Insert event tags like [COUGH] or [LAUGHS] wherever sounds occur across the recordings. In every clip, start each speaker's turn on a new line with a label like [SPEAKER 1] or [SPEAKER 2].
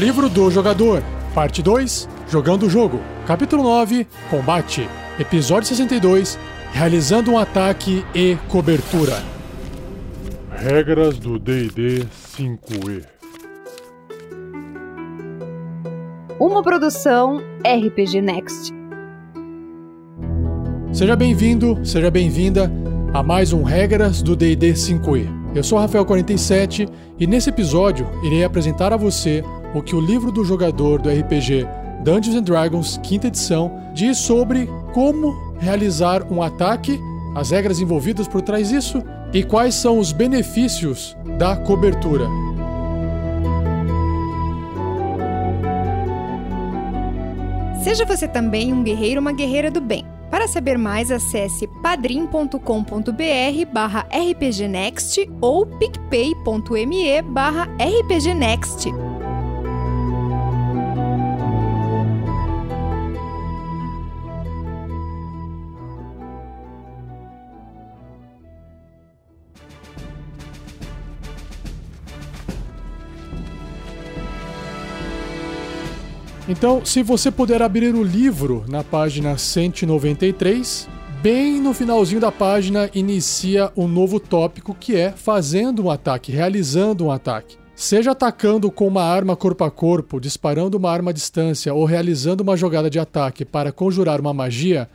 [SPEAKER 1] Livro do Jogador, Parte 2 Jogando o Jogo, Capítulo 9 Combate, Episódio 62 Realizando um ataque e cobertura.
[SPEAKER 2] Regras do DD 5E.
[SPEAKER 3] Uma produção RPG Next.
[SPEAKER 1] Seja bem-vindo, seja bem-vinda a mais um Regras do DD 5E. Eu sou Rafael47 e nesse episódio irei apresentar a você o que o livro do jogador do RPG Dungeons and Dragons, quinta edição, diz sobre como realizar um ataque, as regras envolvidas por trás disso e quais são os benefícios da cobertura.
[SPEAKER 3] Seja você também um guerreiro ou uma guerreira do bem. Para saber mais, acesse padrim.com.br barra rpgnext ou picpay.me barra rpgnext.
[SPEAKER 1] Então, se você puder abrir o livro na página 193, bem no finalzinho da página inicia um novo tópico que é fazendo um ataque, realizando um ataque. Seja atacando com uma arma corpo a corpo, disparando uma arma à distância ou realizando uma jogada de ataque para conjurar uma magia,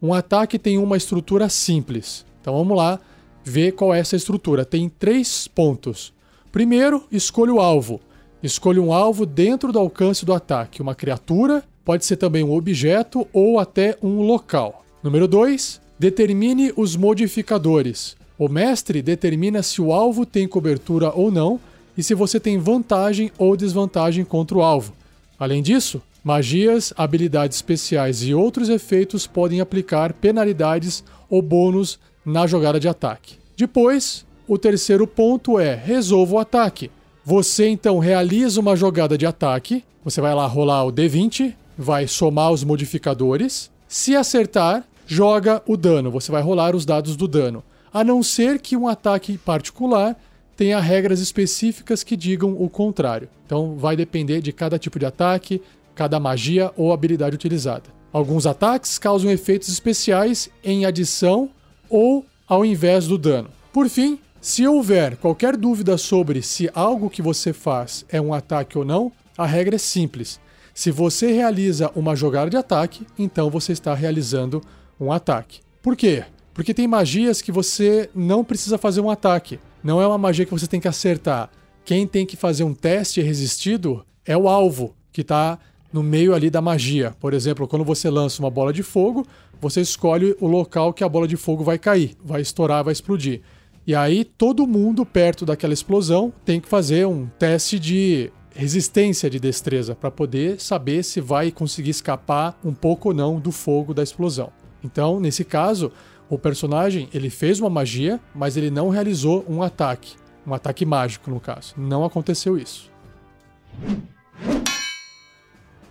[SPEAKER 1] um ataque tem uma estrutura simples. Então vamos lá ver qual é essa estrutura. Tem três pontos. Primeiro, escolha o alvo. Escolha um alvo dentro do alcance do ataque, uma criatura, pode ser também um objeto ou até um local. Número 2. Determine os modificadores. O mestre determina se o alvo tem cobertura ou não e se você tem vantagem ou desvantagem contra o alvo. Além disso, magias, habilidades especiais e outros efeitos podem aplicar penalidades ou bônus na jogada de ataque. Depois, o terceiro ponto é resolva o ataque. Você então realiza uma jogada de ataque. Você vai lá rolar o D20, vai somar os modificadores. Se acertar, joga o dano. Você vai rolar os dados do dano. A não ser que um ataque particular tenha regras específicas que digam o contrário. Então vai depender de cada tipo de ataque, cada magia ou habilidade utilizada. Alguns ataques causam efeitos especiais em adição ou ao invés do dano. Por fim, se houver qualquer dúvida sobre se algo que você faz é um ataque ou não, a regra é simples. Se você realiza uma jogada de ataque, então você está realizando um ataque. Por quê? Porque tem magias que você não precisa fazer um ataque. Não é uma magia que você tem que acertar. Quem tem que fazer um teste resistido é o alvo, que está no meio ali da magia. Por exemplo, quando você lança uma bola de fogo, você escolhe o local que a bola de fogo vai cair, vai estourar, vai explodir. E aí todo mundo perto daquela explosão tem que fazer um teste de resistência de destreza para poder saber se vai conseguir escapar um pouco ou não do fogo da explosão. Então, nesse caso, o personagem ele fez uma magia, mas ele não realizou um ataque, um ataque mágico no caso. Não aconteceu isso.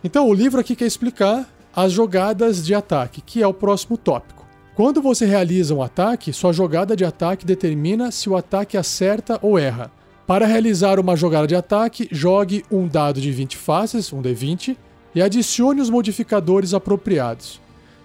[SPEAKER 1] Então, o livro aqui quer explicar as jogadas de ataque, que é o próximo tópico. Quando você realiza um ataque, sua jogada de ataque determina se o ataque acerta ou erra. Para realizar uma jogada de ataque, jogue um dado de 20 faces, um D20, e adicione os modificadores apropriados.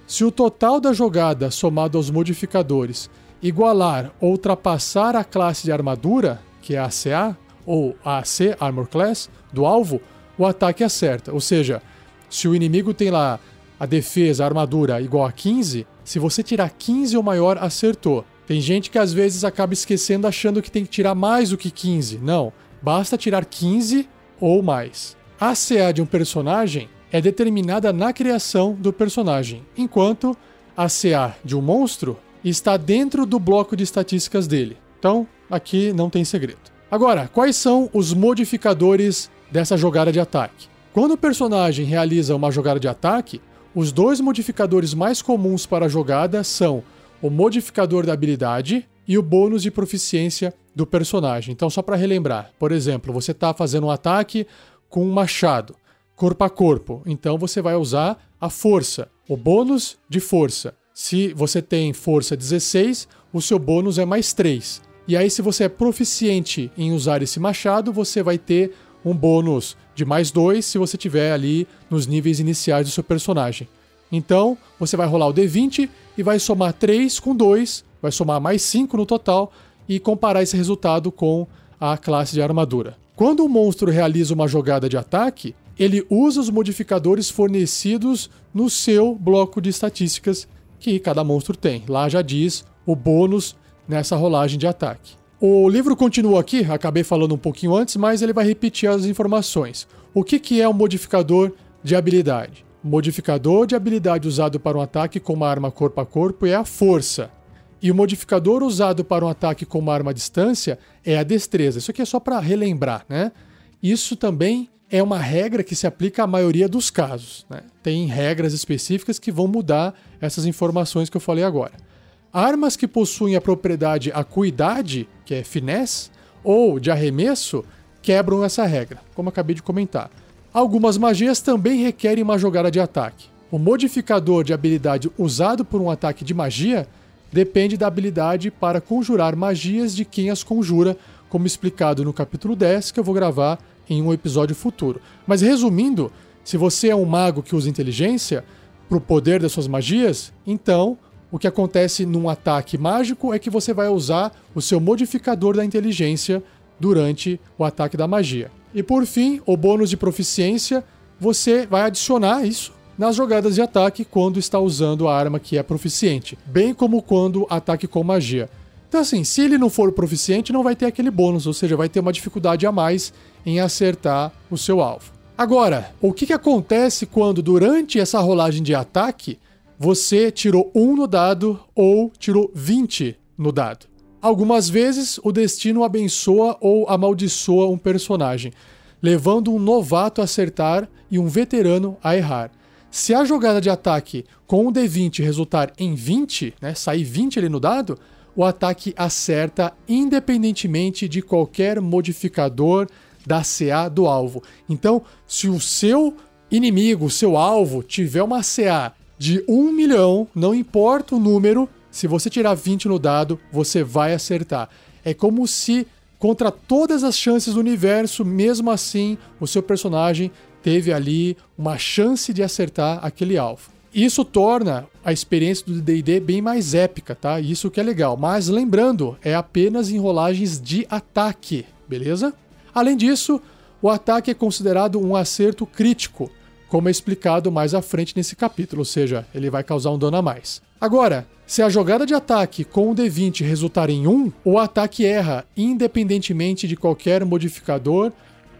[SPEAKER 1] Se o total da jogada somado aos modificadores igualar ou ultrapassar a classe de armadura, que é a ACA, ou AC, Armor Class, do alvo, o ataque acerta. Ou seja, se o inimigo tem lá a defesa, a armadura igual a 15, se você tirar 15 ou maior, acertou. Tem gente que às vezes acaba esquecendo achando que tem que tirar mais do que 15. Não, basta tirar 15 ou mais. A CA de um personagem é determinada na criação do personagem, enquanto a CA de um monstro está dentro do bloco de estatísticas dele. Então, aqui não tem segredo. Agora, quais são os modificadores dessa jogada de ataque? Quando o personagem realiza uma jogada de ataque, os dois modificadores mais comuns para a jogada são o modificador da habilidade e o bônus de proficiência do personagem. Então, só para relembrar, por exemplo, você está fazendo um ataque com um machado, corpo a corpo. Então, você vai usar a força, o bônus de força. Se você tem força 16, o seu bônus é mais 3. E aí, se você é proficiente em usar esse machado, você vai ter um bônus de mais 2 se você tiver ali nos níveis iniciais do seu personagem. Então, você vai rolar o D20 e vai somar 3 com 2, vai somar mais 5 no total e comparar esse resultado com a classe de armadura. Quando o monstro realiza uma jogada de ataque, ele usa os modificadores fornecidos no seu bloco de estatísticas que cada monstro tem. Lá já diz o bônus nessa rolagem de ataque. O livro continua aqui, acabei falando um pouquinho antes, mas ele vai repetir as informações. O que, que é um modificador de habilidade? Modificador de habilidade usado para um ataque com uma arma corpo a corpo é a força. E o modificador usado para um ataque com uma arma à distância é a destreza. Isso aqui é só para relembrar, né? Isso também é uma regra que se aplica à maioria dos casos. Né? Tem regras específicas que vão mudar essas informações que eu falei agora. Armas que possuem a propriedade acuidade, que é finesse, ou de arremesso, quebram essa regra, como acabei de comentar. Algumas magias também requerem uma jogada de ataque. O modificador de habilidade usado por um ataque de magia depende da habilidade para conjurar magias de quem as conjura, como explicado no capítulo 10, que eu vou gravar em um episódio futuro. Mas resumindo, se você é um mago que usa inteligência para o poder das suas magias, então o que acontece num ataque mágico é que você vai usar o seu modificador da inteligência durante o ataque da magia. E por fim, o bônus de proficiência, você vai adicionar isso nas jogadas de ataque quando está usando a arma que é proficiente, bem como quando ataque com magia. Então, assim, se ele não for proficiente, não vai ter aquele bônus, ou seja, vai ter uma dificuldade a mais em acertar o seu alvo. Agora, o que, que acontece quando durante essa rolagem de ataque você tirou 1 no dado ou tirou 20 no dado? Algumas vezes o destino abençoa ou amaldiçoa um personagem, levando um novato a acertar e um veterano a errar. Se a jogada de ataque com o D20 resultar em 20, né, sair 20 ali no dado, o ataque acerta independentemente de qualquer modificador da CA do alvo. Então, se o seu inimigo, o seu alvo, tiver uma CA de 1 milhão, não importa o número, se você tirar 20 no dado, você vai acertar. É como se, contra todas as chances do universo, mesmo assim, o seu personagem teve ali uma chance de acertar aquele alvo. Isso torna a experiência do D&D bem mais épica, tá? Isso que é legal. Mas lembrando, é apenas em rolagens de ataque, beleza? Além disso, o ataque é considerado um acerto crítico, como é explicado mais à frente nesse capítulo, ou seja, ele vai causar um dano a mais. Agora, se a jogada de ataque com o D20 resultar em 1, o ataque erra independentemente de qualquer modificador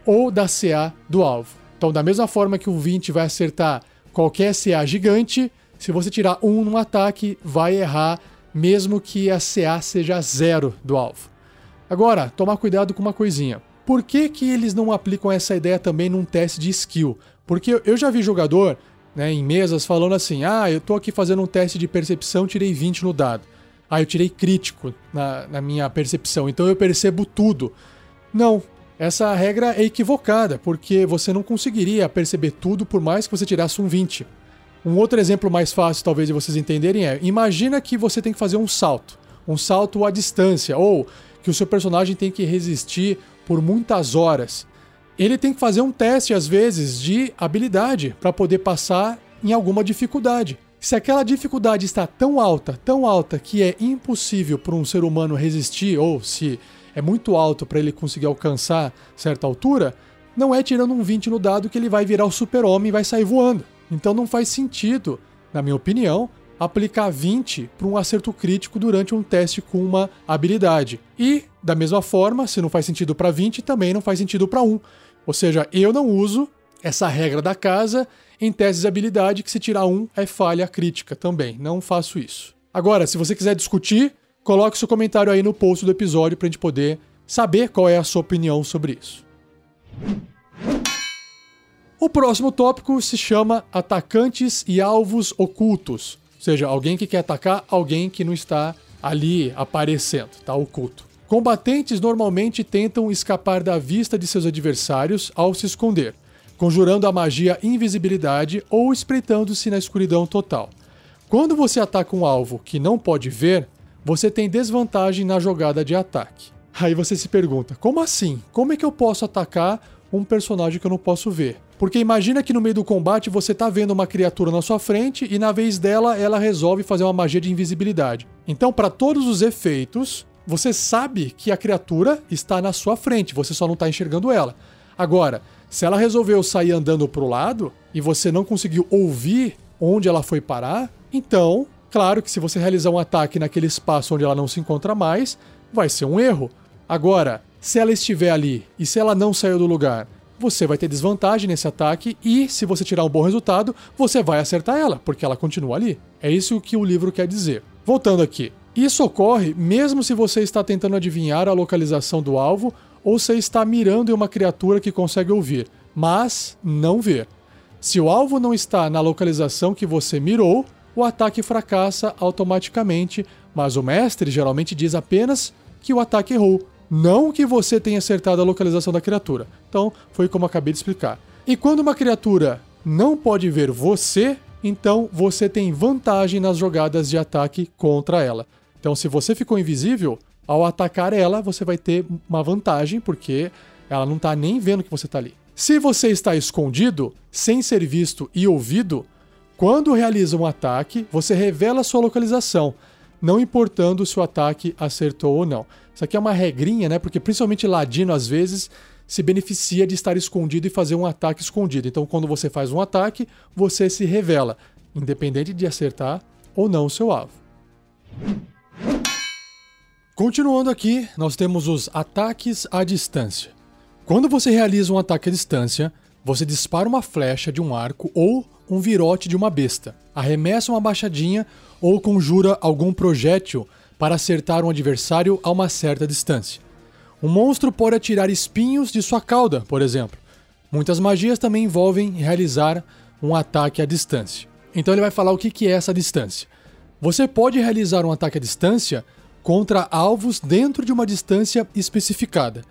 [SPEAKER 1] ou da CA do alvo. Então, da mesma forma que o 20 vai acertar qualquer CA gigante, se você tirar um no ataque, vai errar, mesmo que a CA seja zero do alvo. Agora, tomar cuidado com uma coisinha. Por que, que eles não aplicam essa ideia também num teste de skill? Porque eu já vi jogador né, em mesas falando assim: ah, eu tô aqui fazendo um teste de percepção, tirei 20 no dado. Ah, eu tirei crítico na, na minha percepção, então eu percebo tudo. Não, essa regra é equivocada, porque você não conseguiria perceber tudo por mais que você tirasse um 20. Um outro exemplo mais fácil, talvez, de vocês entenderem é: imagina que você tem que fazer um salto, um salto à distância, ou que o seu personagem tem que resistir por muitas horas. Ele tem que fazer um teste, às vezes, de habilidade para poder passar em alguma dificuldade. Se aquela dificuldade está tão alta, tão alta, que é impossível para um ser humano resistir, ou se é muito alto para ele conseguir alcançar certa altura, não é tirando um 20 no dado que ele vai virar o super-homem e vai sair voando. Então não faz sentido, na minha opinião, aplicar 20 para um acerto crítico durante um teste com uma habilidade. E, da mesma forma, se não faz sentido para 20, também não faz sentido para 1. Ou seja, eu não uso essa regra da casa em testes de habilidade que se tirar um é falha crítica também. Não faço isso. Agora, se você quiser discutir, coloque seu comentário aí no post do episódio para a gente poder saber qual é a sua opinião sobre isso. O próximo tópico se chama atacantes e alvos ocultos, ou seja, alguém que quer atacar alguém que não está ali aparecendo, está oculto. Combatentes normalmente tentam escapar da vista de seus adversários ao se esconder, conjurando a magia invisibilidade ou espreitando-se na escuridão total. Quando você ataca um alvo que não pode ver, você tem desvantagem na jogada de ataque. Aí você se pergunta: como assim? Como é que eu posso atacar um personagem que eu não posso ver. Porque imagina que no meio do combate você tá vendo uma criatura na sua frente e na vez dela ela resolve fazer uma magia de invisibilidade. Então, para todos os efeitos, você sabe que a criatura está na sua frente, você só não está enxergando ela. Agora, se ela resolveu sair andando pro lado e você não conseguiu ouvir onde ela foi parar, então, claro que se você realizar um ataque naquele espaço onde ela não se encontra mais, vai ser um erro. Agora, se ela estiver ali e se ela não saiu do lugar, você vai ter desvantagem nesse ataque e, se você tirar um bom resultado, você vai acertar ela, porque ela continua ali. É isso que o livro quer dizer. Voltando aqui. Isso ocorre mesmo se você está tentando adivinhar a localização do alvo ou você está mirando em uma criatura que consegue ouvir, mas não ver. Se o alvo não está na localização que você mirou, o ataque fracassa automaticamente, mas o mestre geralmente diz apenas que o ataque errou, não que você tenha acertado a localização da criatura. Então, foi como acabei de explicar. E quando uma criatura não pode ver você, então você tem vantagem nas jogadas de ataque contra ela. Então, se você ficou invisível, ao atacar ela, você vai ter uma vantagem, porque ela não está nem vendo que você está ali. Se você está escondido, sem ser visto e ouvido, quando realiza um ataque, você revela sua localização, não importando se o ataque acertou ou não. Isso aqui é uma regrinha, né? Porque principalmente ladino às vezes se beneficia de estar escondido e fazer um ataque escondido. Então, quando você faz um ataque, você se revela, independente de acertar ou não o seu alvo. Continuando aqui, nós temos os ataques à distância. Quando você realiza um ataque à distância, você dispara uma flecha de um arco ou um virote de uma besta, arremessa uma baixadinha ou conjura algum projétil para acertar um adversário a uma certa distância. Um monstro pode atirar espinhos de sua cauda, por exemplo. Muitas magias também envolvem realizar um ataque à distância. Então ele vai falar o que é essa distância. Você pode realizar um ataque à distância contra alvos dentro de uma distância especificada.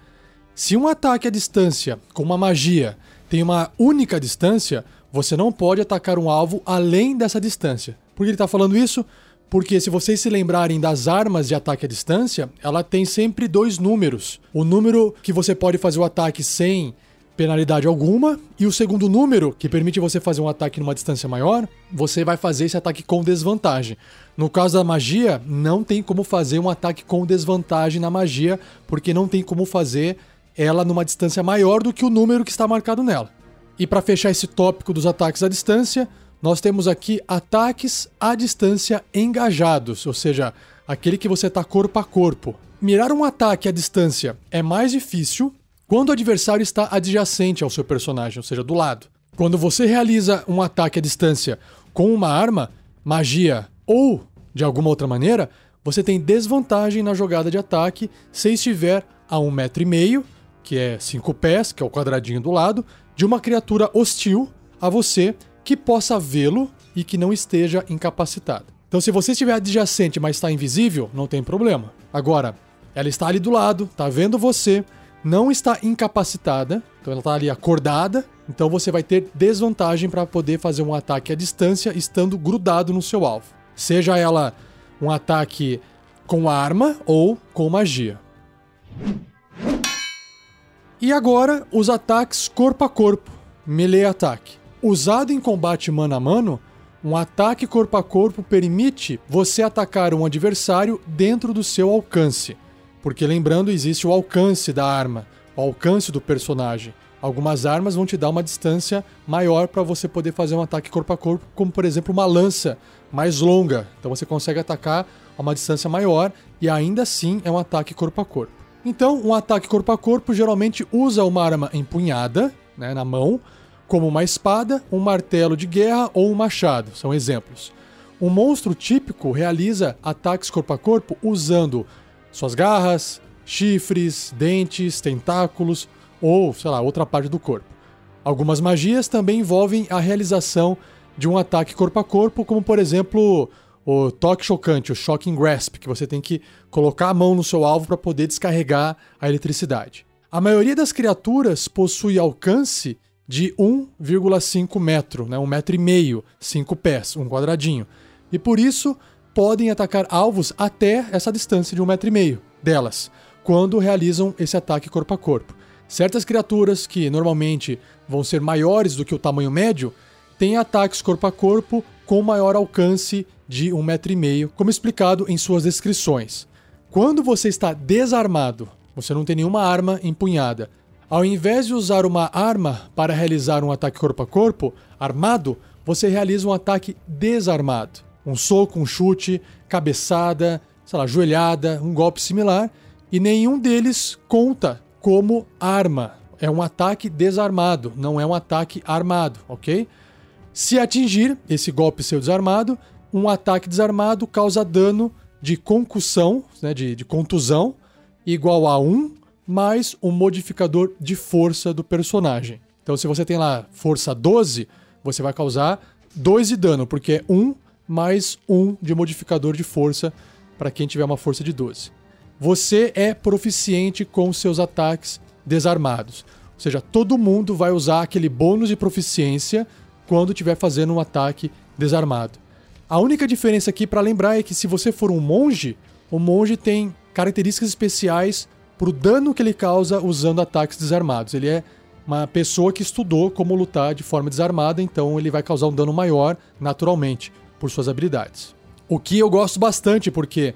[SPEAKER 1] Se um ataque à distância com uma magia tem uma única distância, você não pode atacar um alvo além dessa distância. Por que ele está falando isso? Porque se vocês se lembrarem das armas de ataque à distância, ela tem sempre dois números. O número que você pode fazer o ataque sem penalidade alguma, e o segundo número, que permite você fazer um ataque numa distância maior, você vai fazer esse ataque com desvantagem. No caso da magia, não tem como fazer um ataque com desvantagem na magia, porque não tem como fazer ela numa distância maior do que o número que está marcado nela. E para fechar esse tópico dos ataques à distância, nós temos aqui ataques à distância engajados, ou seja, aquele que você está corpo a corpo. Mirar um ataque à distância é mais difícil quando o adversário está adjacente ao seu personagem, ou seja, do lado. Quando você realiza um ataque à distância com uma arma, magia ou de alguma outra maneira, você tem desvantagem na jogada de ataque se estiver a um metro e meio, que é cinco pés, que é o quadradinho do lado, de uma criatura hostil a você que possa vê-lo e que não esteja incapacitado. Então, se você estiver adjacente, mas está invisível, não tem problema. Agora, ela está ali do lado, está vendo você, não está incapacitada, então ela está ali acordada, então você vai ter desvantagem para poder fazer um ataque à distância estando grudado no seu alvo. Seja ela um ataque com arma ou com magia. E agora os ataques corpo a corpo, melee ataque. Usado em combate mano a mano, um ataque corpo a corpo permite você atacar um adversário dentro do seu alcance. Porque lembrando, existe o alcance da arma, o alcance do personagem. Algumas armas vão te dar uma distância maior para você poder fazer um ataque corpo a corpo, como por exemplo uma lança mais longa. Então você consegue atacar a uma distância maior e ainda assim é um ataque corpo a corpo. Então, um ataque corpo a corpo geralmente usa uma arma empunhada, né, na mão, como uma espada, um martelo de guerra ou um machado, são exemplos. Um monstro típico realiza ataques corpo a corpo usando suas garras, chifres, dentes, tentáculos ou, sei lá, outra parte do corpo. Algumas magias também envolvem a realização de um ataque corpo a corpo, como por exemplo o toque chocante, o shocking grasp, que você tem que colocar a mão no seu alvo para poder descarregar a eletricidade. A maioria das criaturas possui alcance de 1,5 metro, né, um metro e meio, 5 pés, um quadradinho. E por isso podem atacar alvos até essa distância de um metro e meio delas, quando realizam esse ataque corpo a corpo. Certas criaturas que normalmente vão ser maiores do que o tamanho médio têm ataques corpo a corpo com maior alcance de um metro e meio, como explicado em suas descrições. Quando você está desarmado, você não tem nenhuma arma empunhada. Ao invés de usar uma arma para realizar um ataque corpo a corpo, armado, você realiza um ataque desarmado. Um soco, um chute, cabeçada, sei lá, joelhada, um golpe similar, e nenhum deles conta como arma. É um ataque desarmado, não é um ataque armado, ok? Se atingir esse golpe seu desarmado, um ataque desarmado causa dano de concussão, né, de, de contusão, igual a 1 mais um modificador de força do personagem. Então, se você tem lá força 12, você vai causar 2 de dano, porque é 1 mais 1 de modificador de força para quem tiver uma força de 12. Você é proficiente com seus ataques desarmados. Ou seja, todo mundo vai usar aquele bônus de proficiência quando estiver fazendo um ataque desarmado. A única diferença aqui para lembrar é que se você for um monge, o monge tem características especiais para o dano que ele causa usando ataques desarmados. Ele é uma pessoa que estudou como lutar de forma desarmada, então ele vai causar um dano maior naturalmente por suas habilidades. O que eu gosto bastante, porque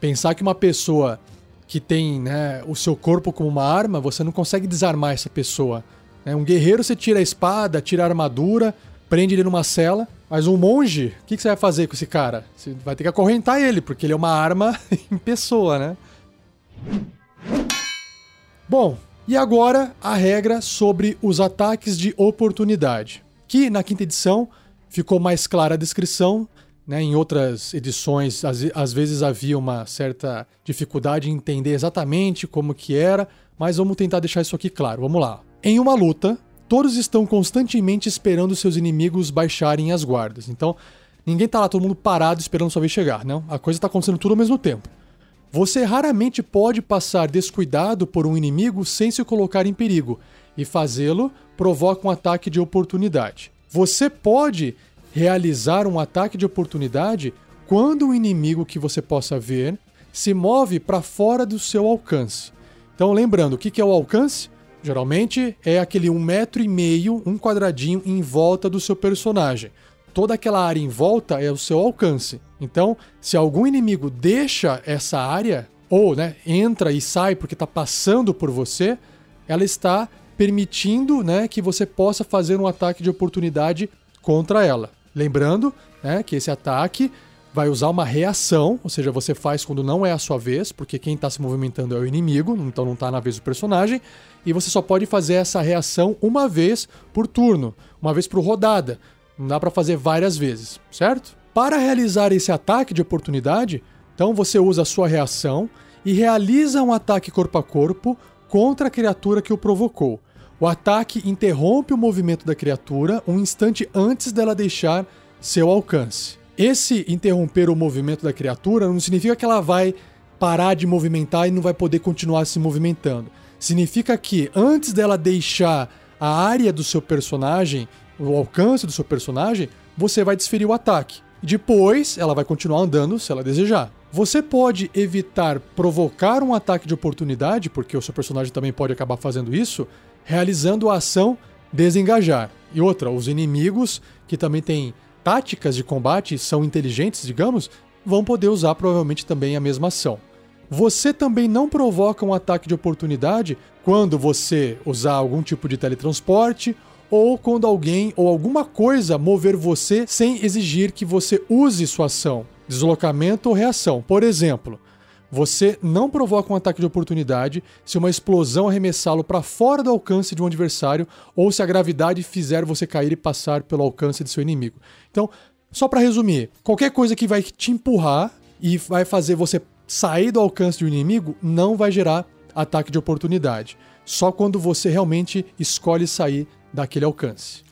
[SPEAKER 1] pensar que uma pessoa que tem né, o seu corpo como uma arma, você não consegue desarmar essa pessoa. Né? Um guerreiro você tira a espada, tira a armadura, prende ele numa cela, mas um monge, o que, que você vai fazer com esse cara? Você vai ter que acorrentar ele, porque ele é uma arma [LAUGHS] em pessoa, né? Bom, e agora a regra sobre os ataques de oportunidade, que na quinta edição ficou mais clara a descrição, né? Em outras edições, às, às vezes havia uma certa dificuldade em entender exatamente como que era, mas vamos tentar deixar isso aqui claro. Vamos lá. Em uma luta, todos estão constantemente esperando seus inimigos baixarem as guardas. Então, ninguém tá lá todo mundo parado esperando sua vez chegar, não? A coisa tá acontecendo tudo ao mesmo tempo. Você raramente pode passar descuidado por um inimigo sem se colocar em perigo, e fazê-lo provoca um ataque de oportunidade. Você pode realizar um ataque de oportunidade quando o inimigo que você possa ver se move para fora do seu alcance. Então, lembrando, o que é o alcance? Geralmente é aquele um metro e meio, um quadradinho em volta do seu personagem toda aquela área em volta é o seu alcance. Então, se algum inimigo deixa essa área, ou né, entra e sai porque está passando por você, ela está permitindo né, que você possa fazer um ataque de oportunidade contra ela. Lembrando né, que esse ataque vai usar uma reação, ou seja, você faz quando não é a sua vez, porque quem está se movimentando é o inimigo, então não está na vez do personagem, e você só pode fazer essa reação uma vez por turno, uma vez por rodada. Não dá para fazer várias vezes, certo? Para realizar esse ataque de oportunidade, então você usa a sua reação e realiza um ataque corpo a corpo contra a criatura que o provocou. O ataque interrompe o movimento da criatura um instante antes dela deixar seu alcance. Esse interromper o movimento da criatura não significa que ela vai parar de movimentar e não vai poder continuar se movimentando. Significa que antes dela deixar a área do seu personagem o alcance do seu personagem, você vai desferir o ataque. Depois, ela vai continuar andando se ela desejar. Você pode evitar provocar um ataque de oportunidade, porque o seu personagem também pode acabar fazendo isso, realizando a ação desengajar. E outra, os inimigos que também têm táticas de combate são inteligentes, digamos, vão poder usar provavelmente também a mesma ação. Você também não provoca um ataque de oportunidade quando você usar algum tipo de teletransporte ou quando alguém ou alguma coisa mover você sem exigir que você use sua ação, deslocamento ou reação. Por exemplo, você não provoca um ataque de oportunidade se uma explosão arremessá-lo para fora do alcance de um adversário ou se a gravidade fizer você cair e passar pelo alcance de seu inimigo. Então, só para resumir, qualquer coisa que vai te empurrar e vai fazer você sair do alcance do inimigo não vai gerar ataque de oportunidade. Só quando você realmente escolhe sair daquele alcance.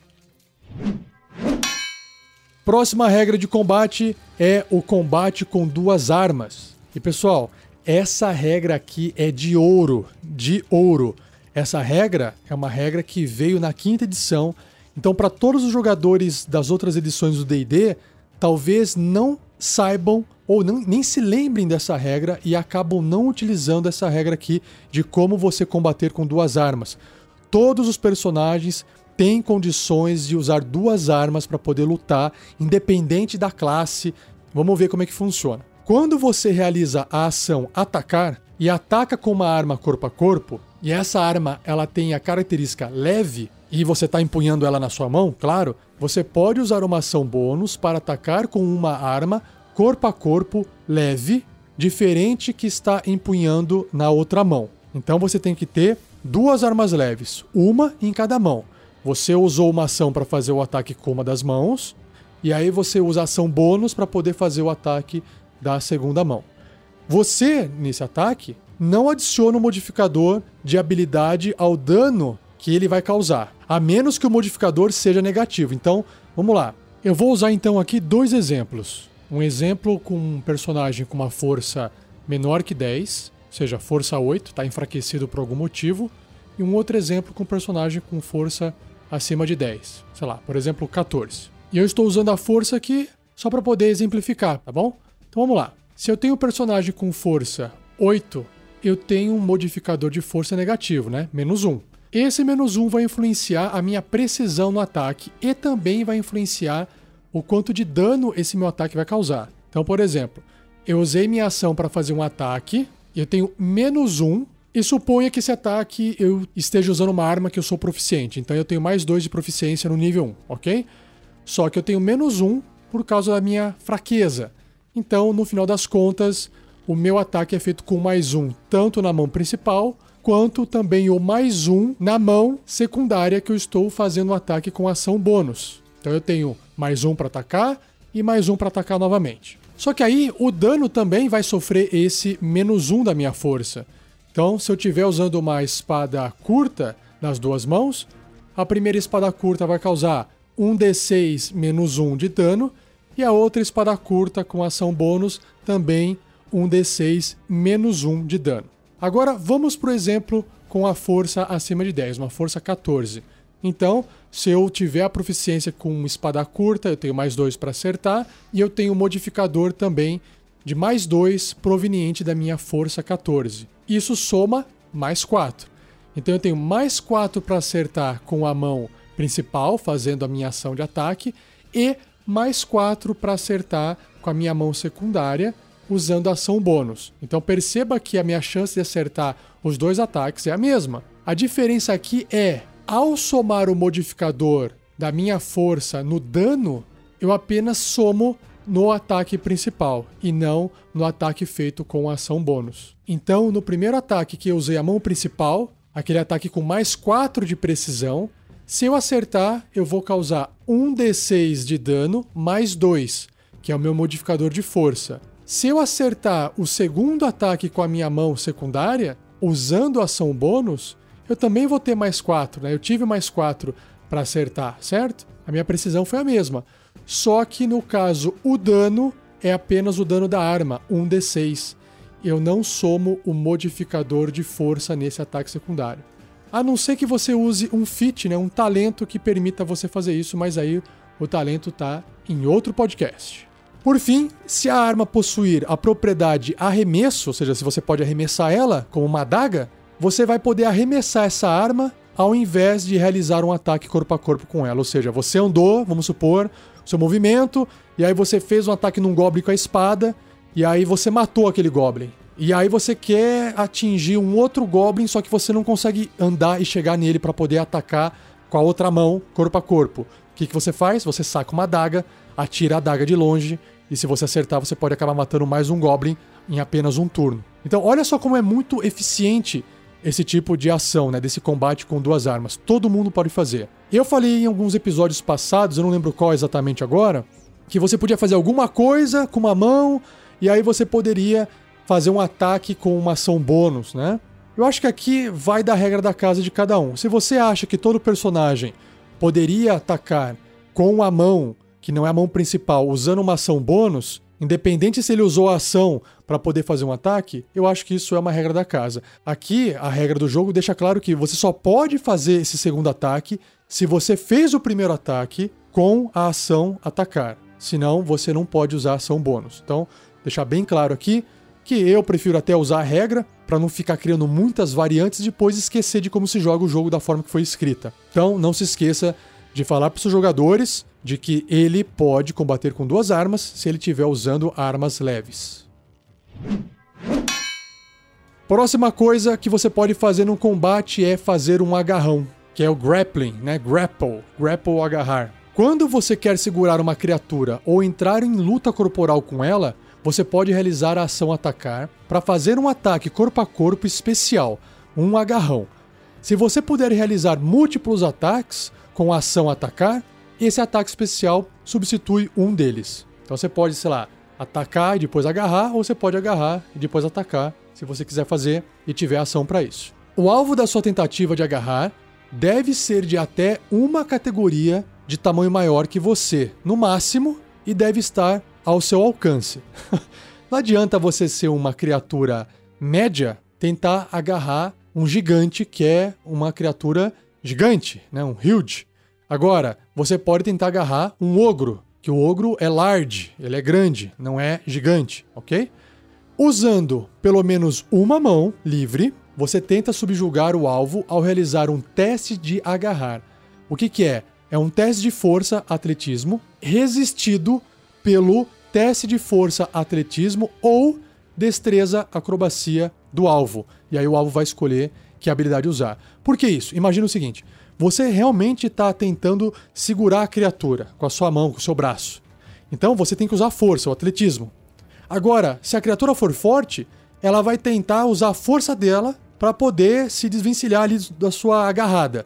[SPEAKER 1] Próxima regra de combate é o combate com duas armas. E pessoal, essa regra aqui é de ouro, de ouro. Essa regra é uma regra que veio na quinta edição. Então, para todos os jogadores das outras edições do D&D, talvez não saibam ou não, nem se lembrem dessa regra e acabam não utilizando essa regra aqui de como você combater com duas armas. Todos os personagens têm condições de usar duas armas para poder lutar, independente da classe. Vamos ver como é que funciona. Quando você realiza a ação atacar e ataca com uma arma corpo a corpo, e essa arma ela tem a característica leve, e você está empunhando ela na sua mão, claro, você pode usar uma ação bônus para atacar com uma arma corpo a corpo leve, diferente que está empunhando na outra mão. Então você tem que ter duas armas leves, uma em cada mão. Você usou uma ação para fazer o ataque com uma das mãos, e aí você usa ação bônus para poder fazer o ataque da segunda mão. Você, nesse ataque, não adiciona um modificador de habilidade ao dano que ele vai causar, a menos que o modificador seja negativo. Então, vamos lá. Eu vou usar então aqui dois exemplos. Um exemplo com um personagem com uma força menor que 10, ou seja, força 8, está enfraquecido por algum motivo, e um outro exemplo com um personagem com força acima de 10, sei lá, por exemplo, 14. E eu estou usando a força aqui só para poder exemplificar, tá bom? Então vamos lá. Se eu tenho um personagem com força 8, eu tenho um modificador de força negativo, né? Menos 1. Esse menos 1 vai influenciar a minha precisão no ataque e também vai influenciar o quanto de dano esse meu ataque vai causar. Então, por exemplo, eu usei minha ação para fazer um ataque, eu tenho menos 1 e suponha que esse ataque eu esteja usando uma arma que eu sou proficiente. Então eu tenho mais 2 de proficiência no nível 1, ok? Só que eu tenho menos 1 por causa da minha fraqueza. Então, no final das contas, o meu ataque é feito com mais 1 tanto na mão principal quanto também o mais 1 na mão secundária que eu estou fazendo o ataque com ação bônus. Então eu tenho mais 1 para atacar e mais 1 para atacar novamente. Só que aí o dano também vai sofrer esse menos 1 da minha força. Então, se eu estiver usando uma espada curta nas duas mãos, a primeira espada curta vai causar 1d6 menos 1 de dano, e a outra espada curta com ação bônus também 1d6 menos 1 de dano. Agora vamos para o exemplo com a força acima de 10, uma força 14. Então, se eu tiver a proficiência com espada curta, eu tenho mais 2 para acertar, e eu tenho um modificador também de mais 2 proveniente da minha força 14. Isso soma mais 4. Então eu tenho mais 4 para acertar com a mão principal, fazendo a minha ação de ataque, e mais 4 para acertar com a minha mão secundária, usando ação bônus. Então perceba que a minha chance de acertar os dois ataques é a mesma. A diferença aqui é, ao somar o modificador da minha força no dano, eu apenas somo no ataque principal e não no ataque feito com ação bônus. Então, no primeiro ataque que eu usei a mão principal, aquele ataque com mais 4 de precisão, se eu acertar, eu vou causar 1d6 de dano mais 2, que é o meu modificador de força. Se eu acertar o segundo ataque com a minha mão secundária, usando ação bônus, eu também vou ter mais 4, né? Eu tive mais 4 para acertar, certo? A minha precisão foi a mesma. Só que no caso, o dano é apenas o dano da arma, 1d6. Eu não somo o modificador de força nesse ataque secundário. A não ser que você use um fit, né, um talento que permita você fazer isso, mas aí o talento tá em outro podcast. Por fim, se a arma possuir a propriedade arremesso, ou seja, se você pode arremessar ela como uma adaga, você vai poder arremessar essa arma ao invés de realizar um ataque corpo a corpo com ela. Ou seja, você andou, vamos supor, seu movimento, e aí você fez um ataque num goblin com a espada, e aí você matou aquele goblin. E aí você quer atingir um outro goblin, só que você não consegue andar e chegar nele para poder atacar com a outra mão, corpo a corpo. O que, que você faz? Você saca uma adaga, atira a adaga de longe, e se você acertar, você pode acabar matando mais um goblin em apenas um turno. Então, olha só como é muito eficiente esse tipo de ação, né, desse combate com duas armas. Todo mundo pode fazer. Eu falei em alguns episódios passados, eu não lembro qual exatamente agora, que você podia fazer alguma coisa com uma mão e aí você poderia fazer um ataque com uma ação bônus, né? Eu acho que aqui vai da regra da casa de cada um. Se você acha que todo personagem poderia atacar com a mão, que não é a mão principal, usando uma ação bônus, Independente se ele usou a ação para poder fazer um ataque, eu acho que isso é uma regra da casa. Aqui, a regra do jogo deixa claro que você só pode fazer esse segundo ataque se você fez o primeiro ataque com a ação atacar. Senão, você não pode usar a ação bônus. Então, deixar bem claro aqui que eu prefiro até usar a regra para não ficar criando muitas variantes e depois esquecer de como se joga o jogo da forma que foi escrita. Então, não se esqueça de falar para os seus jogadores de que ele pode combater com duas armas se ele estiver usando armas leves. Próxima coisa que você pode fazer no combate é fazer um agarrão, que é o grappling, né? Grapple, grapple agarrar. Quando você quer segurar uma criatura ou entrar em luta corporal com ela, você pode realizar a ação atacar para fazer um ataque corpo a corpo especial, um agarrão. Se você puder realizar múltiplos ataques com a ação atacar, esse ataque especial substitui um deles. Então você pode, sei lá, atacar e depois agarrar, ou você pode agarrar e depois atacar, se você quiser fazer e tiver ação para isso. O alvo da sua tentativa de agarrar deve ser de até uma categoria de tamanho maior que você, no máximo, e deve estar ao seu alcance. [LAUGHS] Não adianta você ser uma criatura média tentar agarrar um gigante que é uma criatura gigante, né? um huge. Agora, você pode tentar agarrar um ogro, que o ogro é large, ele é grande, não é gigante, ok? Usando pelo menos uma mão livre, você tenta subjugar o alvo ao realizar um teste de agarrar. O que, que é? É um teste de força atletismo resistido pelo teste de força atletismo ou destreza acrobacia do alvo. E aí o alvo vai escolher que habilidade usar. Por que isso? Imagina o seguinte: você realmente está tentando segurar a criatura com a sua mão, com o seu braço. Então você tem que usar força, o atletismo. Agora, se a criatura for forte, ela vai tentar usar a força dela para poder se desvencilhar ali da sua agarrada.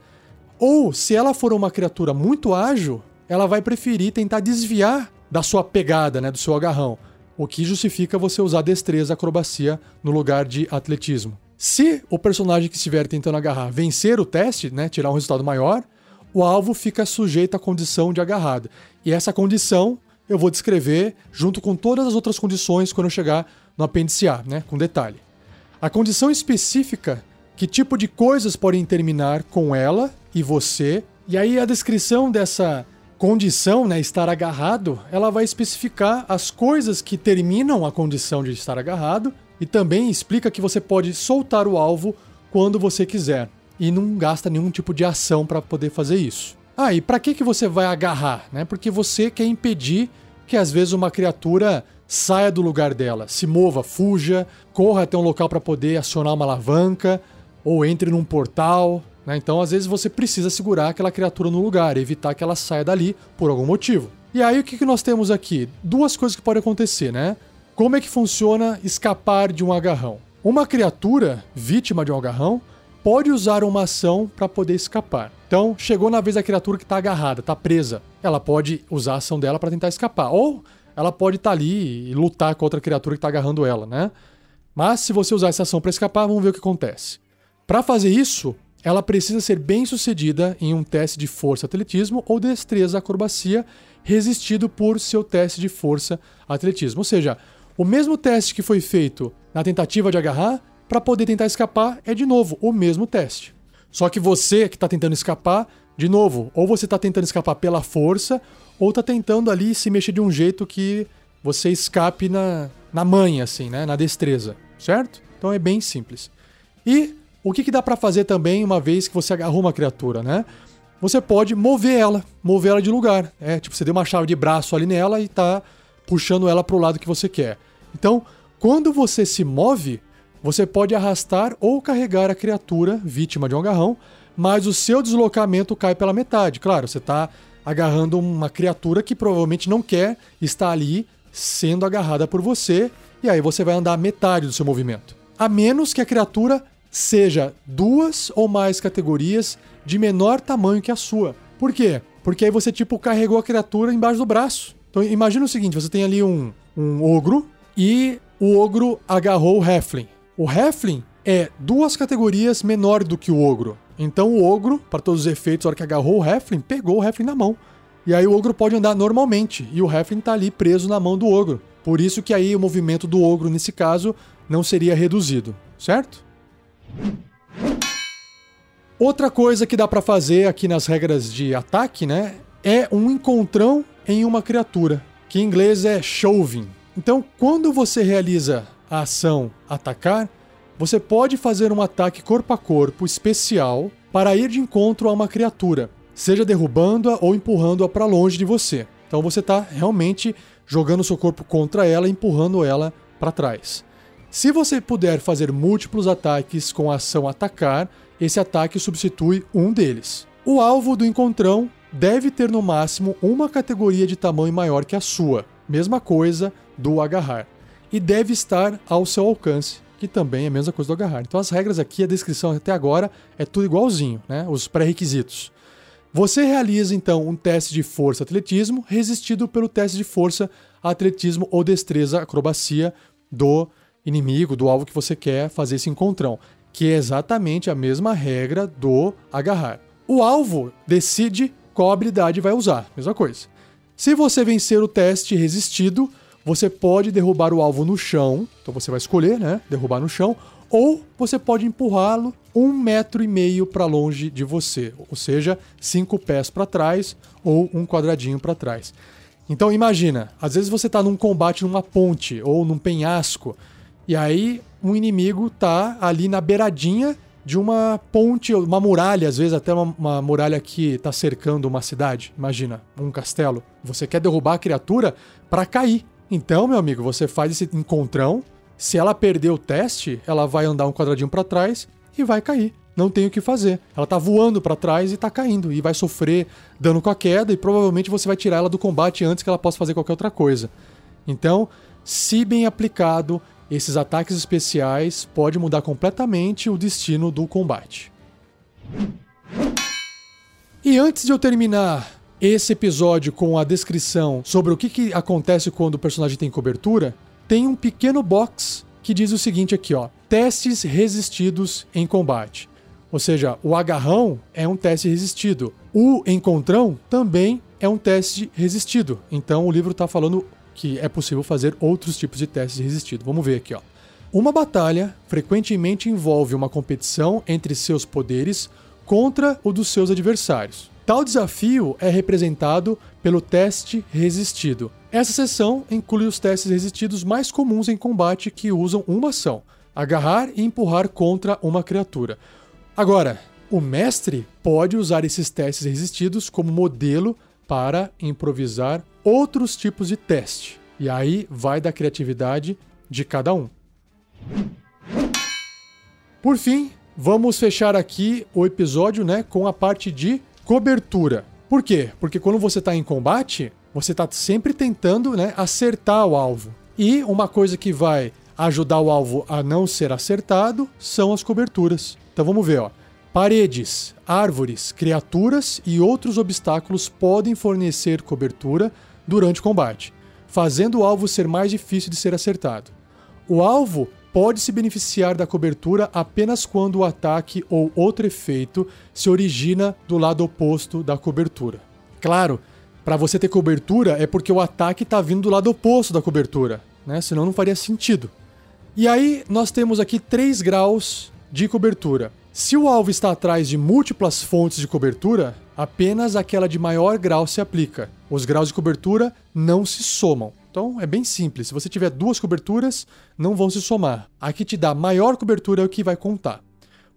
[SPEAKER 1] Ou, se ela for uma criatura muito ágil, ela vai preferir tentar desviar da sua pegada, né, do seu agarrão, o que justifica você usar destreza, acrobacia no lugar de atletismo. Se o personagem que estiver tentando agarrar vencer o teste, né, tirar um resultado maior, o alvo fica sujeito à condição de agarrado. E essa condição eu vou descrever junto com todas as outras condições quando eu chegar no apêndice A, né, com detalhe. A condição específica, que tipo de coisas podem terminar com ela e você, e aí a descrição dessa condição, né, estar agarrado, ela vai especificar as coisas que terminam a condição de estar agarrado e também explica que você pode soltar o alvo quando você quiser e não gasta nenhum tipo de ação para poder fazer isso. Ah, e para que que você vai agarrar, né? Porque você quer impedir que às vezes uma criatura saia do lugar dela, se mova, fuja, corra até um local para poder acionar uma alavanca ou entre num portal, né? Então, às vezes, você precisa segurar aquela criatura no lugar, evitar que ela saia dali por algum motivo. E aí, o que, que nós temos aqui? Duas coisas que podem acontecer, né? Como é que funciona escapar de um agarrão? Uma criatura vítima de um agarrão pode usar uma ação para poder escapar. Então, chegou na vez da criatura que está agarrada, está presa. Ela pode usar a ação dela para tentar escapar. Ou ela pode estar tá ali e lutar com outra criatura que está agarrando ela, né? Mas se você usar essa ação para escapar, vamos ver o que acontece. Para fazer isso, ela precisa ser bem sucedida em um teste de força atletismo ou destreza acrobacia resistido por seu teste de força atletismo. Ou seja, o mesmo teste que foi feito na tentativa de agarrar, para poder tentar escapar, é de novo o mesmo teste. Só que você que está tentando escapar, de novo, ou você está tentando escapar pela força, ou está tentando ali se mexer de um jeito que você escape na, na manha, assim, né? Na destreza, certo? Então é bem simples. E o que, que dá para fazer também uma vez que você agarrou uma criatura, né? Você pode mover ela, mover ela de lugar. É, tipo, você deu uma chave de braço ali nela e tá puxando ela para o lado que você quer. Então, quando você se move, você pode arrastar ou carregar a criatura vítima de um agarrão, mas o seu deslocamento cai pela metade. Claro, você está agarrando uma criatura que provavelmente não quer estar ali sendo agarrada por você, e aí você vai andar metade do seu movimento. A menos que a criatura seja duas ou mais categorias de menor tamanho que a sua. Por quê? Porque aí você, tipo, carregou a criatura embaixo do braço. Então imagina o seguinte: você tem ali um, um ogro e o ogro agarrou o Heflin. O Heflin é duas categorias menor do que o ogro. Então o ogro, para todos os efeitos, na hora que agarrou o Heflin, pegou o Heflin na mão. E aí o ogro pode andar normalmente e o Heflin tá ali preso na mão do ogro. Por isso que aí o movimento do ogro nesse caso não seria reduzido, certo? Outra coisa que dá para fazer aqui nas regras de ataque, né, é um encontrão em uma criatura, que em inglês é shoving. Então, quando você realiza a ação atacar, você pode fazer um ataque corpo a corpo especial para ir de encontro a uma criatura, seja derrubando-a ou empurrando-a para longe de você. Então você está realmente jogando seu corpo contra ela, empurrando ela para trás. Se você puder fazer múltiplos ataques com a ação atacar, esse ataque substitui um deles. O alvo do encontrão deve ter no máximo uma categoria de tamanho maior que a sua, mesma coisa do agarrar, e deve estar ao seu alcance, que também é a mesma coisa do agarrar. Então as regras aqui, a descrição até agora é tudo igualzinho, né? Os pré-requisitos. Você realiza então um teste de força atletismo resistido pelo teste de força atletismo ou destreza acrobacia do inimigo, do alvo que você quer fazer esse encontrão, que é exatamente a mesma regra do agarrar. O alvo decide qual habilidade vai usar, mesma coisa. Se você vencer o teste resistido, você pode derrubar o alvo no chão, então você vai escolher, né? Derrubar no chão, ou você pode empurrá-lo um metro e meio para longe de você, ou seja, cinco pés para trás ou um quadradinho para trás. Então imagina, às vezes você está num combate numa ponte ou num penhasco e aí um inimigo tá ali na beiradinha de uma ponte, uma muralha, às vezes até uma, uma muralha que está cercando uma cidade. Imagina, um castelo. Você quer derrubar a criatura para cair. Então, meu amigo, você faz esse encontrão. Se ela perder o teste, ela vai andar um quadradinho para trás e vai cair. Não tem o que fazer. Ela tá voando para trás e tá caindo e vai sofrer dano com a queda e provavelmente você vai tirar ela do combate antes que ela possa fazer qualquer outra coisa. Então, se bem aplicado, esses ataques especiais pode mudar completamente o destino do combate. E antes de eu terminar esse episódio com a descrição sobre o que, que acontece quando o personagem tem cobertura, tem um pequeno box que diz o seguinte aqui, ó: testes resistidos em combate. Ou seja, o agarrão é um teste resistido. O encontrão também é um teste resistido. Então o livro está falando que é possível fazer outros tipos de testes resistidos. Vamos ver aqui, ó. Uma batalha frequentemente envolve uma competição entre seus poderes contra o dos seus adversários. Tal desafio é representado pelo teste resistido. Essa seção inclui os testes resistidos mais comuns em combate que usam uma ação: agarrar e empurrar contra uma criatura. Agora, o mestre pode usar esses testes resistidos como modelo para improvisar outros tipos de teste. E aí vai da criatividade de cada um. Por fim, vamos fechar aqui o episódio né, com a parte de cobertura. Por quê? Porque quando você está em combate, você está sempre tentando né, acertar o alvo. E uma coisa que vai ajudar o alvo a não ser acertado são as coberturas. Então vamos ver, ó. Paredes, árvores, criaturas e outros obstáculos podem fornecer cobertura durante o combate, fazendo o alvo ser mais difícil de ser acertado. O alvo pode se beneficiar da cobertura apenas quando o ataque ou outro efeito se origina do lado oposto da cobertura. Claro, para você ter cobertura é porque o ataque está vindo do lado oposto da cobertura, né? senão não faria sentido. E aí nós temos aqui três graus de cobertura. Se o alvo está atrás de múltiplas fontes de cobertura, apenas aquela de maior grau se aplica. Os graus de cobertura não se somam. Então é bem simples. Se você tiver duas coberturas, não vão se somar. A que te dá maior cobertura é o que vai contar.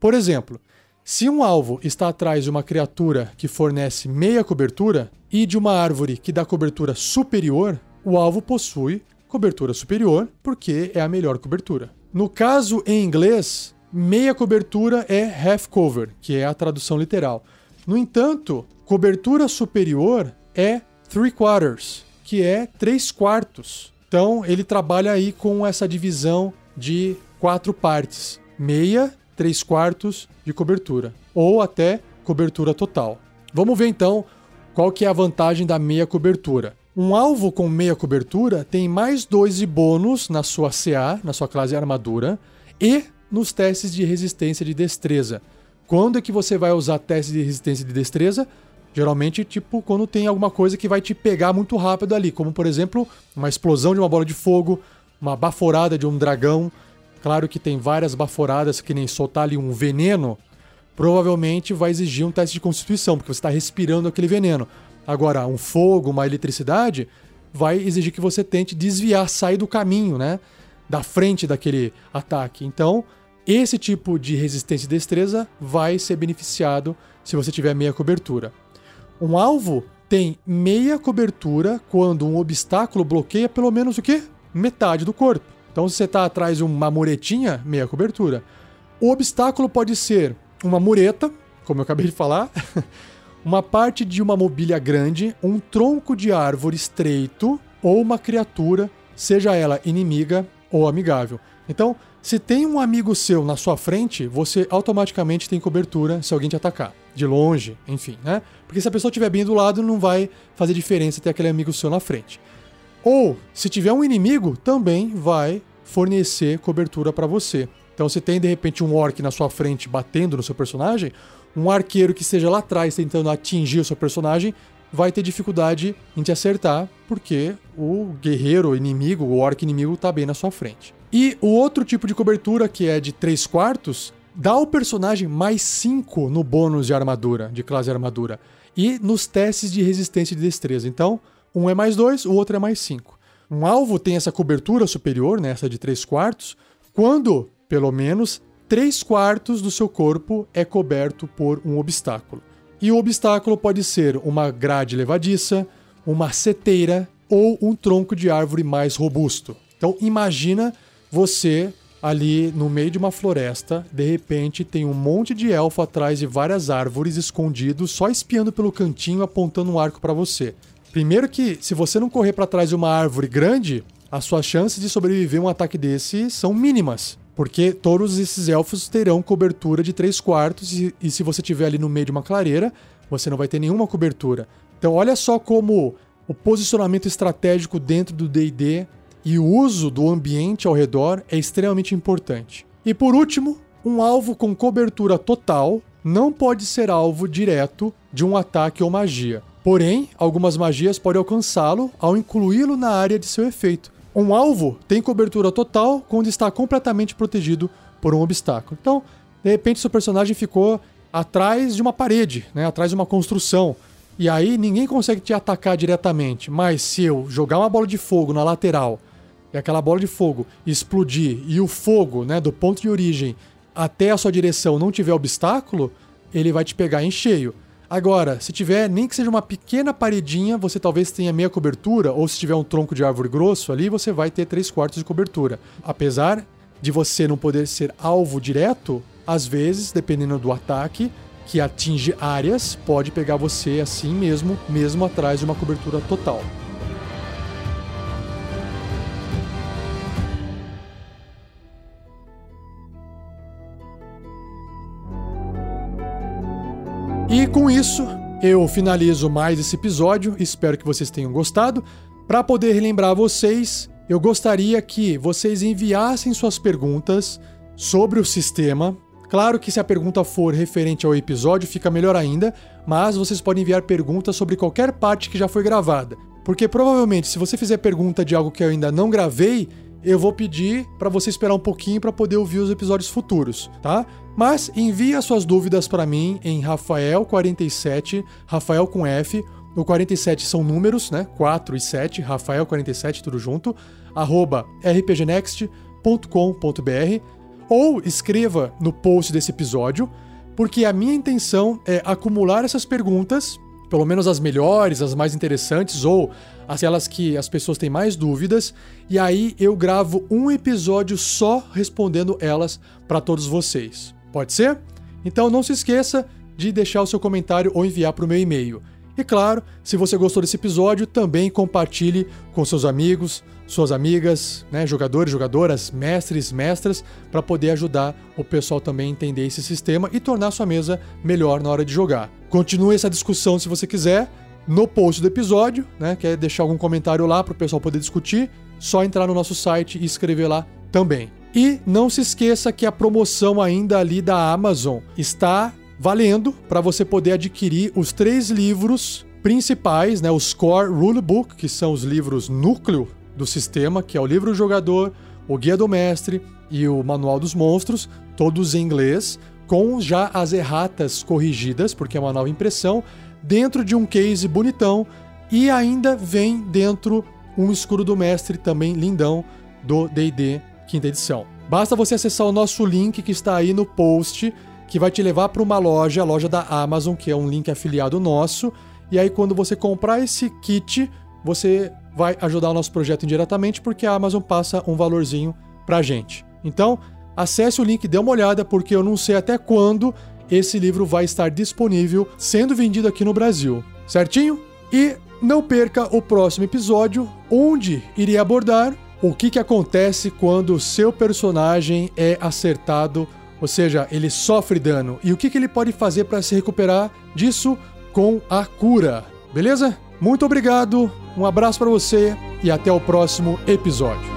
[SPEAKER 1] Por exemplo, se um alvo está atrás de uma criatura que fornece meia cobertura e de uma árvore que dá cobertura superior, o alvo possui cobertura superior porque é a melhor cobertura. No caso em inglês, Meia cobertura é half cover, que é a tradução literal. No entanto, cobertura superior é three quarters, que é três quartos. Então ele trabalha aí com essa divisão de quatro partes: meia, três quartos de cobertura, ou até cobertura total. Vamos ver então qual que é a vantagem da meia cobertura. Um alvo com meia cobertura tem mais dois de bônus na sua CA, na sua classe armadura, e nos testes de resistência de destreza. Quando é que você vai usar testes de resistência de destreza? Geralmente, tipo, quando tem alguma coisa que vai te pegar muito rápido ali, como por exemplo, uma explosão de uma bola de fogo, uma baforada de um dragão. Claro que tem várias baforadas que nem soltar ali um veneno, provavelmente vai exigir um teste de constituição, porque você está respirando aquele veneno. Agora, um fogo, uma eletricidade, vai exigir que você tente desviar, sair do caminho, né? Da frente daquele ataque. Então, esse tipo de resistência e destreza vai ser beneficiado se você tiver meia cobertura. Um alvo tem meia cobertura quando um obstáculo bloqueia pelo menos o quê? Metade do corpo. Então, se você está atrás de uma muretinha, meia cobertura. O obstáculo pode ser uma mureta, como eu acabei de falar, [LAUGHS] uma parte de uma mobília grande, um tronco de árvore estreito ou uma criatura, seja ela inimiga ou amigável. Então, se tem um amigo seu na sua frente, você automaticamente tem cobertura se alguém te atacar. De longe, enfim, né? Porque se a pessoa estiver bem do lado, não vai fazer diferença ter aquele amigo seu na frente. Ou, se tiver um inimigo, também vai fornecer cobertura para você. Então, se tem de repente um orc na sua frente batendo no seu personagem, um arqueiro que esteja lá atrás tentando atingir o seu personagem vai ter dificuldade em te acertar, porque o guerreiro inimigo, o orc inimigo, está bem na sua frente. E o outro tipo de cobertura, que é de 3 quartos, dá ao personagem mais 5 no bônus de armadura, de classe de armadura, e nos testes de resistência e de destreza. Então, um é mais 2, o outro é mais 5. Um alvo tem essa cobertura superior, né, essa de 3 quartos, quando, pelo menos, 3 quartos do seu corpo é coberto por um obstáculo. E o obstáculo pode ser uma grade levadiça, uma seteira ou um tronco de árvore mais robusto. Então imagina você ali no meio de uma floresta, de repente tem um monte de elfo atrás de várias árvores escondidos, só espiando pelo cantinho, apontando um arco para você. Primeiro que, se você não correr para trás de uma árvore grande, as suas chances de sobreviver a um ataque desse são mínimas. Porque todos esses elfos terão cobertura de 3 quartos, e, e se você estiver ali no meio de uma clareira, você não vai ter nenhuma cobertura. Então, olha só como o posicionamento estratégico dentro do DD e o uso do ambiente ao redor é extremamente importante. E por último, um alvo com cobertura total não pode ser alvo direto de um ataque ou magia. Porém, algumas magias podem alcançá-lo ao incluí-lo na área de seu efeito. Um alvo tem cobertura total quando está completamente protegido por um obstáculo. Então, de repente, seu personagem ficou atrás de uma parede, né, atrás de uma construção. E aí ninguém consegue te atacar diretamente. Mas se eu jogar uma bola de fogo na lateral e aquela bola de fogo explodir e o fogo, né, do ponto de origem até a sua direção não tiver obstáculo, ele vai te pegar em cheio. Agora, se tiver nem que seja uma pequena paredinha, você talvez tenha meia cobertura, ou se tiver um tronco de árvore grosso ali, você vai ter três quartos de cobertura. Apesar de você não poder ser alvo direto, às vezes, dependendo do ataque, que atinge áreas, pode pegar você assim mesmo, mesmo atrás de uma cobertura total. E com isso, eu finalizo mais esse episódio. Espero que vocês tenham gostado. Para poder relembrar vocês, eu gostaria que vocês enviassem suas perguntas sobre o sistema. Claro que se a pergunta for referente ao episódio, fica melhor ainda, mas vocês podem enviar perguntas sobre qualquer parte que já foi gravada. Porque provavelmente, se você fizer pergunta de algo que eu ainda não gravei, eu vou pedir para você esperar um pouquinho para poder ouvir os episódios futuros, tá? Mas envie as suas dúvidas para mim em Rafael47, Rafael com F, o 47 são números, né? 4 e 7, Rafael47, tudo junto, arroba rpgnext.com.br ou escreva no post desse episódio, porque a minha intenção é acumular essas perguntas, pelo menos as melhores, as mais interessantes ou aquelas que as pessoas têm mais dúvidas, e aí eu gravo um episódio só respondendo elas para todos vocês. Pode ser? Então não se esqueça de deixar o seu comentário ou enviar para o meu e-mail. E claro, se você gostou desse episódio, também compartilhe com seus amigos, suas amigas, né, jogadores, jogadoras, mestres, mestras, para poder ajudar o pessoal também a entender esse sistema e tornar sua mesa melhor na hora de jogar. Continue essa discussão se você quiser no post do episódio, né? Quer deixar algum comentário lá para o pessoal poder discutir? Só entrar no nosso site e escrever lá também. E não se esqueça que a promoção ainda ali da Amazon está valendo para você poder adquirir os três livros principais, né, os Core Rulebook, que são os livros núcleo do sistema, que é o livro do jogador, o guia do mestre e o manual dos monstros, todos em inglês, com já as erratas corrigidas, porque é uma nova impressão, dentro de um case bonitão e ainda vem dentro um escudo do mestre também lindão do D&D quinta edição. Basta você acessar o nosso link que está aí no post, que vai te levar para uma loja, a loja da Amazon, que é um link afiliado nosso. E aí quando você comprar esse kit, você vai ajudar o nosso projeto indiretamente, porque a Amazon passa um valorzinho pra gente. Então, acesse o link, dê uma olhada, porque eu não sei até quando esse livro vai estar disponível sendo vendido aqui no Brasil. Certinho? E não perca o próximo episódio, onde irei abordar o que, que acontece quando o seu personagem é acertado, ou seja, ele sofre dano, e o que, que ele pode fazer para se recuperar disso com a cura. Beleza? Muito obrigado, um abraço para você e até o próximo episódio.